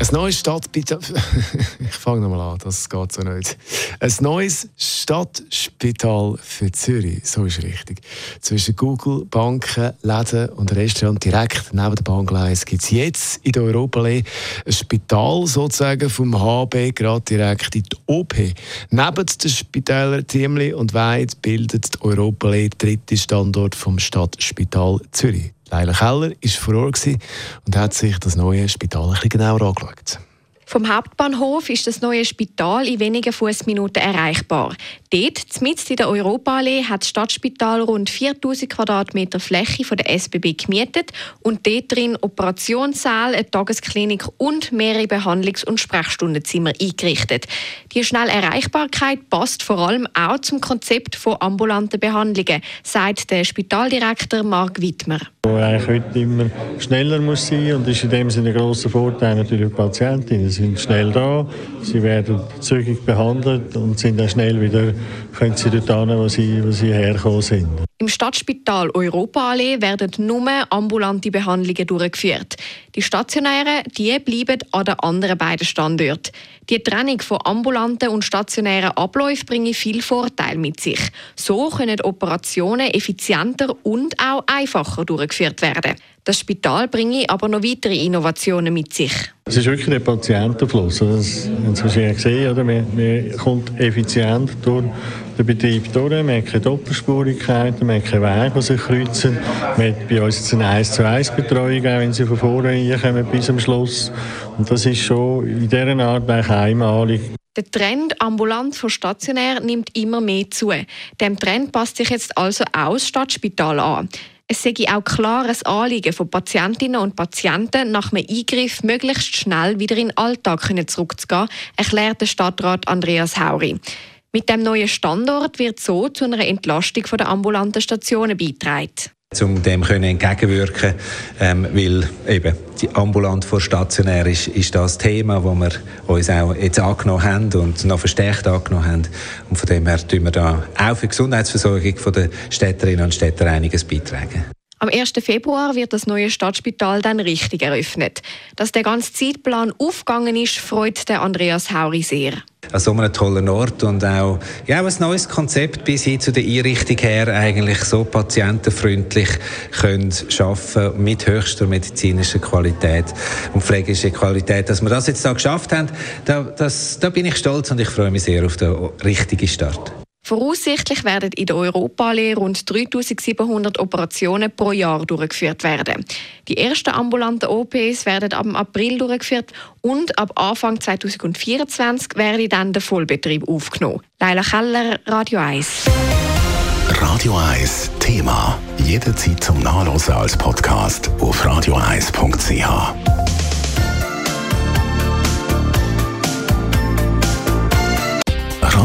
Ein neues Stadtspital. ich fange nochmal an, das geht so nicht. Ein neues Stadtspital für Zürich, so ist richtig. Zwischen Google, Banken, Läden und Restaurant direkt neben der Bahngleis gibt es jetzt in der Europallee ein Spital sozusagen vom HB gerade direkt in die OP. Neben den Spitälern Thiemli und Weid bildet die Europallee den dritten Standort vom Stadtspital Zürich. Leila Keller war vor Ort und hat sich das neue Spital ein bisschen genauer angeschaut. Vom Hauptbahnhof ist das neue Spital in wenigen Fußminuten erreichbar. Dort, mitten in der Europaallee, hat das Stadtspital rund 4000 Quadratmeter Fläche von der SBB gemietet und dort drin Operationssaal, eine Tagesklinik und mehrere Behandlungs- und Sprechstundenzimmer eingerichtet. Die schnelle Erreichbarkeit passt vor allem auch zum Konzept von ambulanten Behandlungen, sagt der Spitaldirektor Marc Wittmer. Wo eigentlich heute immer schneller muss sein und ist in dem Sinne ein grosser Vorteil natürlich für die Patientinnen. Sie sind schnell da, sie werden zügig behandelt und sind dann schnell wieder, können sie dort hin, wo sie, wo sie hergekommen sind. Im Stadtspital Europaallee werden nur ambulante Behandlungen durchgeführt. Die stationären die bleiben an den anderen beiden Standorten. Die Trennung von ambulanten und stationären Abläufen bringt viel Vorteile mit sich. So können Operationen effizienter und auch einfacher durchgeführt werden. Das Spital bringe aber noch weitere Innovationen mit sich. Es ist wirklich der Patientenfluss. Das haben Sie wahrscheinlich gesehen. Oder? Man, man kommt effizient durch den Betrieb durch. Man hat keine Doppelspurigkeiten, man hat keine Wege, die sich kreuzen. Man hat bei uns jetzt eine 1 zu 1 Betreuung, auch wenn Sie von vorne kommen bis zum Schluss. Und das ist schon in dieser Art einmalig. Der Trend ambulant von stationär nimmt immer mehr zu. Dem Trend passt sich jetzt also auch das Stadtspital an. Es sei auch klar ein Anliegen von Patientinnen und Patienten, nach einem Eingriff möglichst schnell wieder in den Alltag zurückzugehen, erklärt der Stadtrat Andreas Hauri. Mit dem neuen Standort wird so zu einer Entlastung der ambulanten Stationen beitragen um dem können entgegenwirken, ähm, weil eben die ambulant vor stationär ist, ist das Thema, wo wir uns auch jetzt angenommen haben und noch verstärkt angenommen haben. Und von dem her tun wir da auch für die Gesundheitsversorgung der Städterinnen und Städter einiges beitragen. Am 1. Februar wird das neue Stadtspital dann richtig eröffnet. Dass der ganze Zeitplan aufgegangen ist, freut der Andreas Hauri sehr. An so einem tollen Ort und auch ja, ein neues Konzept bis hin zu der Einrichtung her eigentlich so patientenfreundlich können schaffen mit höchster medizinischer Qualität und pflegerischer Qualität. Dass wir das jetzt da geschafft haben, da, das, da bin ich stolz und ich freue mich sehr auf den richtigen Start. Voraussichtlich werden in der Europaallee rund 3700 Operationen pro Jahr durchgeführt werden. Die ersten ambulanten OPs werden ab April durchgeführt und ab Anfang 2024 werde dann der Vollbetrieb aufgenommen. Leila Keller, Radio 1. Radio 1 Thema. Jederzeit zum Nachlesen als Podcast auf radio1.ch.